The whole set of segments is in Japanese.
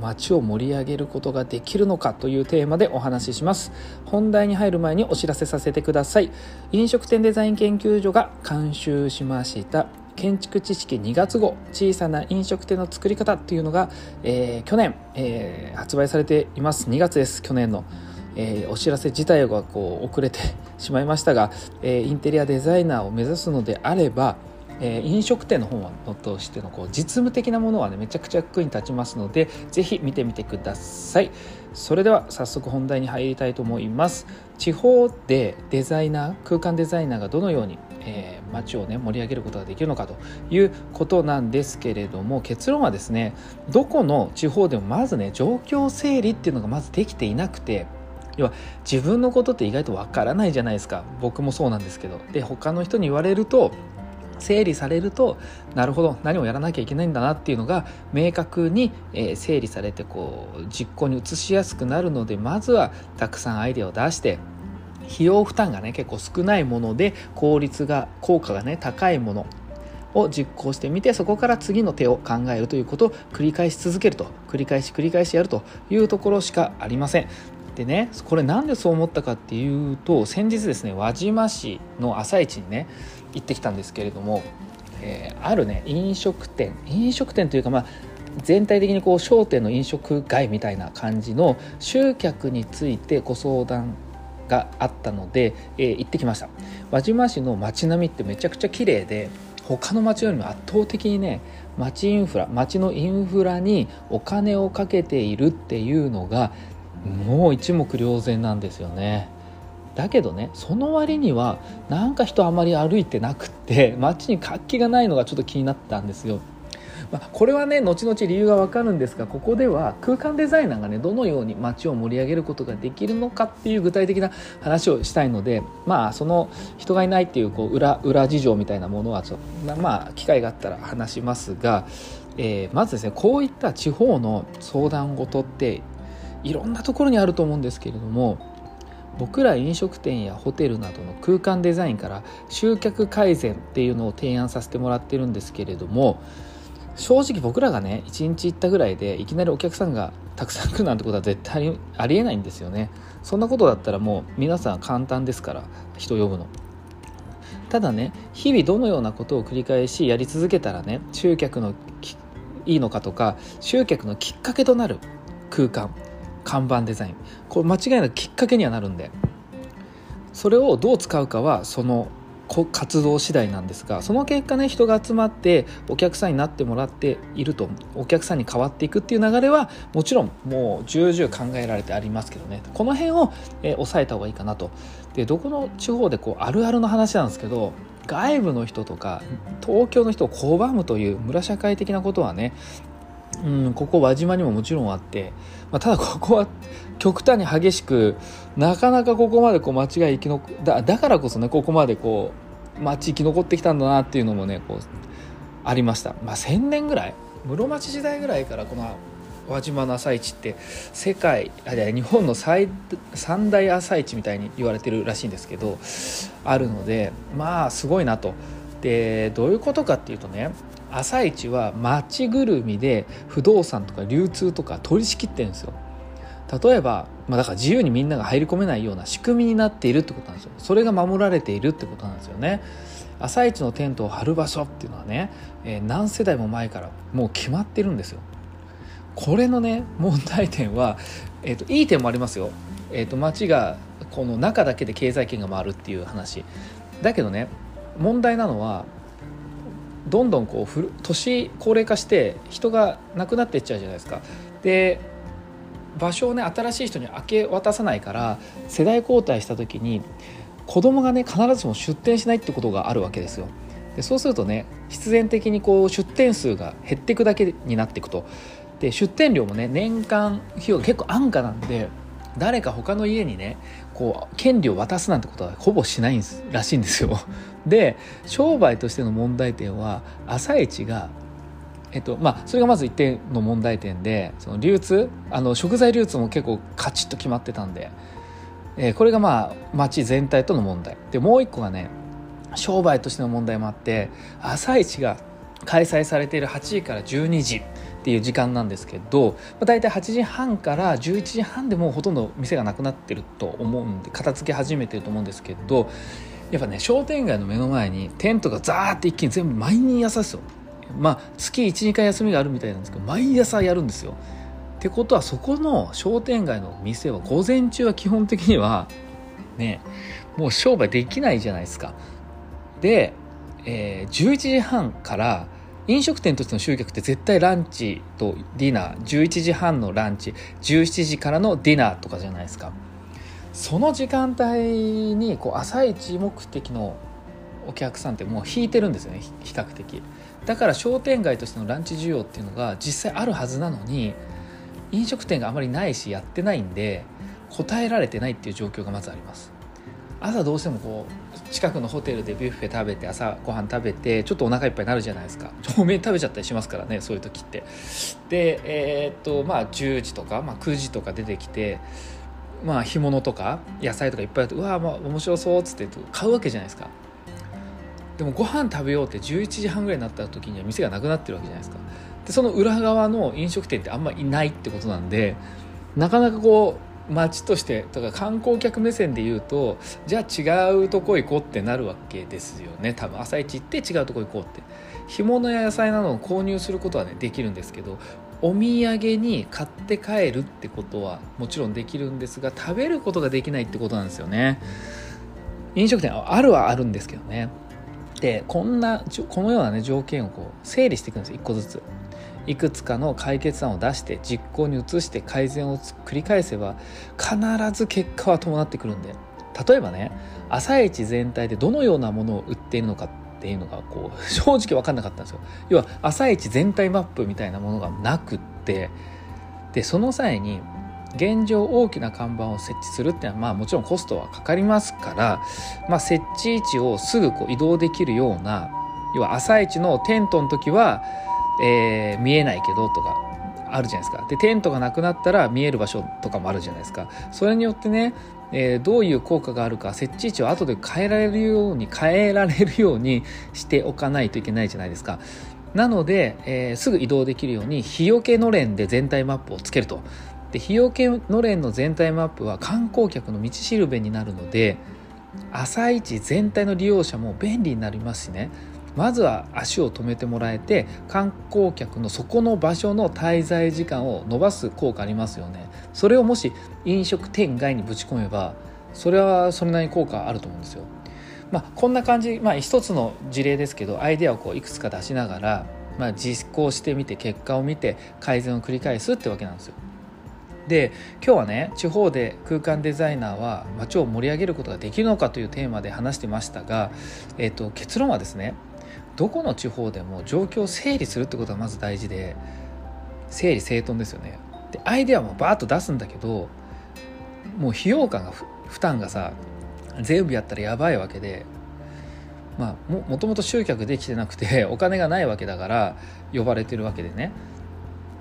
街を盛り上げることができるのかというテーマでお話しします。本題に入る前にお知らせさせてください。飲食店デザイン研究所が監修しました。建築知識2月号小さな飲食店の作り方っていうのが、えー、去年、えー、発売されています。2月です去年の。えー、お知らせ自体がこう遅れてしまいましたが、えー、インテリアデザイナーを目指すのであればえー、飲食店の本をとしてのこう実務的なものはねめちゃくちゃ役に立ちますのでぜひ見てみてください。それでは早速本題に入りたいと思います。地方でデザイナー空間デザイナーがどのように、えー、街をね盛り上げることができるのかということなんですけれども結論はですねどこの地方でもまずね状況整理っていうのがまずできていなくて要は自分のことって意外とわからないじゃないですか。僕もそうなんですけど。で他の人に言われると整理されるとなるほど何をやらなきゃいけないんだなっていうのが明確に、え整理されてこう実行に移しやすくなるのでまずはたくさんアイデアを出して費用負担がね結構少ないもので効率が効果がね高いものを実行してみてそこから次の手を考えるということを繰り返し続けると繰り返し繰り返しやるというところしかありません。でねこれなんでそう思ったかっていうと先日ですね輪島市の朝市にね行ってきたんですけれども、えー、あるね飲食店飲食店というかまあ全体的にこう商店の飲食街みたいな感じの集客についてご相談があったので、えー、行ってきました。輪島市の街並みってめちゃくちゃ綺麗で他の町よりも圧倒的にね町インフラ町のインフラにお金をかけているっていうのがもう一目瞭然なんですよね。だけどねその割にはなんか人あまり歩いてなくって 街に活気がないのがちょっと気になったんですよ。まあ、これはね後々理由がわかるんですがここでは空間デザイナーがねどのように街を盛り上げることができるのかっていう具体的な話をしたいのでまあその人がいないっていうこう裏裏事情みたいなものはちょまあ機会があったら話しますが、えー、まずですねこういった地方の相談事っていろんなところにあると思うんですけれども僕ら飲食店やホテルなどの空間デザインから集客改善っていうのを提案させてもらってるんですけれども正直僕らがね1日行ったぐらいでいきなりお客さんがたくさん来るなんてことは絶対ありえないんですよね。そんなことだったらもう皆さん簡単ですから人呼ぶの。ただね日々どのようなことを繰り返しやり続けたらね集客のいいのかとか集客のきっかけとなる空間。看板デザイン。これ間違いなくきっかけにはなるんで。それをどう使うかはその活動次第なんですがその結果ね人が集まってお客さんになってもらっているとお客さんに変わっていくっていう流れはもちろんもう重々考えられてありますけどね。この辺を、えー、抑えた方がいいかなと。でどこの地方でこうあるあるの話なんですけど外部の人とか東京の人を拒むという村社会的なことはねうん、ここ輪島にももちろんあって、まあ、ただここは極端に激しくなかなかここまでこう街が生き残だだからこそねここまでこう街生き残ってきたんだなっていうのもねこうありました、まあ、1000年ぐらい室町時代ぐらいからこの輪島の朝市って世界あ日本の最三大朝市みたいに言われてるらしいんですけどあるのでまあすごいなと。でどういうことかっていうとね朝市は町ぐるみで不動産とか流通とか取り仕切ってるんですよ。例えば、まあ、だから自由にみんなが入り込めないような仕組みになっているってことなんですよ。それが守られているってことなんですよね。朝市のテントを張る場所っていうのはね、えー、何世代も前からもう決まってるんですよ。これのね問題点は、えーと、いい点もありますよ、えーと、と町がこの中だけで経済圏が回るっていう話。だけどね問題なのはどんどんこう年高齢化して人が亡くなっていっちゃうじゃないですか。で場所をね新しい人に明け渡さないから世代交代した時に子供がね必ずしも出店しないってことがあるわけですよ。でそうするとね必然的にこう出店数が減っていくだけになっていくと。で出店料もね年間費用が結構安価なんで誰か他の家にねこう権利を渡すなんてことはほぼしないんですらしいんですよ。で商売としての問題点は朝市がえっとまあ、それがまず一点の問題点でその流通あの食材流通も結構カチッと決まってたんで、えー、これがまあ町全体との問題でもう一個がね商売としての問題もあって朝市が開催されている8時から12時っていう時間なんですけど、まあ、大体8時半から11時半でもうほとんど店がなくなってると思うんで片付け始めてると思うんですけどやっぱね商店街の目の前にテントがザーって一気に全部毎日朝ですよ。まあ月12回休みがあるみたいなんですけど毎朝やるんですよ。ってことはそこの商店街の店は午前中は基本的にはねもう商売できないじゃないですか。で、えー、11時半から飲食店としての集客って絶対ランチとディナー11時半のランチ17時からのディナーとかじゃないですか。その時間帯にこう朝一目的のお客さんってもう引いてるんですよね比較的。だから商店街としてのランチ需要っていうのが実際あるはずなのに飲食店があまりないしやってないんで答えられてないっていう状況がまずあります。朝どうしてもこう近くのホテルでビュッフェ食べて朝ご飯食べてちょっとお腹いっぱいになるじゃないですか。多め食べちゃったりしますからねそういう時って。でえー、っとまあ10時とか、まあ、9時とか出てきてまあ干物とか野菜とかいっぱいあってうわまあ面白そうっつって買うわけじゃないですか。でもご飯食べようって11時半ぐらいになった時には店がなくなってるわけじゃないですか。でその裏側の飲食店ってあんまいないってことなんでなかなかこう街としてとか観光客目線で言うとじゃあ違うとこ行こうってなるわけですよね。多分朝一行って違うとこ行こうって。干物や野菜などを購入することはねできるんですけどお土産に買って帰るってことはもちろんできるんですが食べることができないってことなんですよね。飲食店あるはあるんですけどね。でこんなこのようなね条件をこう整理していくんです一個ずつ。いくつかの解決案を出して実行に移して改善を繰り返せば必ず結果は伴ってくるんで例えばね朝市全体でどのようなものを売っているのかっていうのがこう 正直分かんなかったんですよ。要は朝市全体マップみたいなものがなくってでその際に現状大きな看板を設置するっていうのはまあもちろんコストはかかりますから、まあ、設置位置をすぐこう移動できるような要は朝市のテントの時はえー、見えないけどとかあるじゃないですか。でテントがなくなったら見える場所とかもあるじゃないですか。それによってね、えー、どういう効果があるか設置位置を後で変えられるように変えられるようにしておかないといけないじゃないですか。なので、えー、すぐ移動できるように日よけのれんで全体マップをつけると。で日よけのれんの全体マップは観光客の道しるべになるので朝市全体の利用者も便利になりますしね。まずは足を止めてもらえて観光客のそこの場所の滞在時間を延ばす効果ありますよね。それをもし飲食店外にぶち込めばそれはそれなりに効果あると思うんですよ。まあこんな感じまあ一つの事例ですけどアイデアをこういくつか出しながらまあ実行してみて結果を見て改善を繰り返すってわけなんですよ。で今日はね地方で空間デザイナーは街を盛り上げることができるのかというテーマで話してましたが、えーと結論はですねどこの地方でも状況を整理するってことがまず大事で整理整頓ですよね。でアイデアもバーッと出すんだけどもう費用感が負担がさ全部やったらやばいわけでまあももともと集客できてなくて お金がないわけだから呼ばれてるわけでね。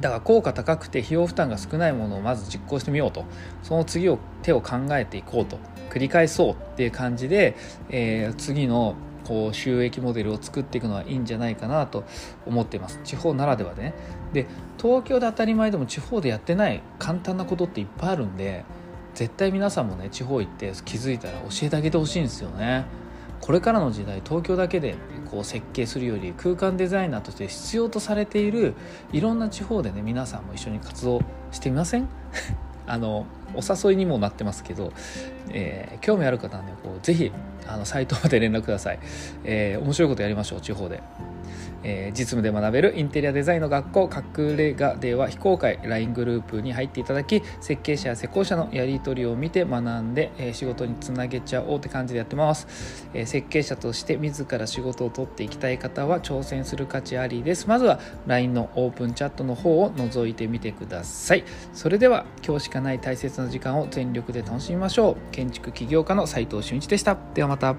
だから効果高くて費用負担が少ないものをまず実行してみようと。その次を手を考えていこうと。繰り返そうっていう感じで、えー、次のこう収益モデルを作っていくのはいいんじゃないかなと思っています。地方ならではでね。で東京で当たり前でも地方でやってない簡単なことっていっぱいあるんで絶対皆さんもね地方行って気づいたら教えてあげてほしいんですよね。これからの時代東京だけでこう設計するより空間デザイナーとして必要とされているいろんな地方でね皆さんも一緒に活動してみません？あのお誘いにもなってますけど、えー、興味ある方はねこうぜひあのサイトまで連絡ください、えー、面白いことやりましょう地方で。えー、実務で学べるインテリアデザインの学校隠れ家では非公開 LINE グループに入っていただき設計者や施工者のやり取りを見て学んで、えー、仕事につなげちゃおうって感じでやってます、えー、設計者として自ら仕事を取っていきたい方は挑戦する価値ありです。まずは LINE のオープンチャットの方を覗いてみてください。それでは今日しかない大切な時間を全力で楽しみましょう。建築起業家の斉藤俊一でした。ではまた。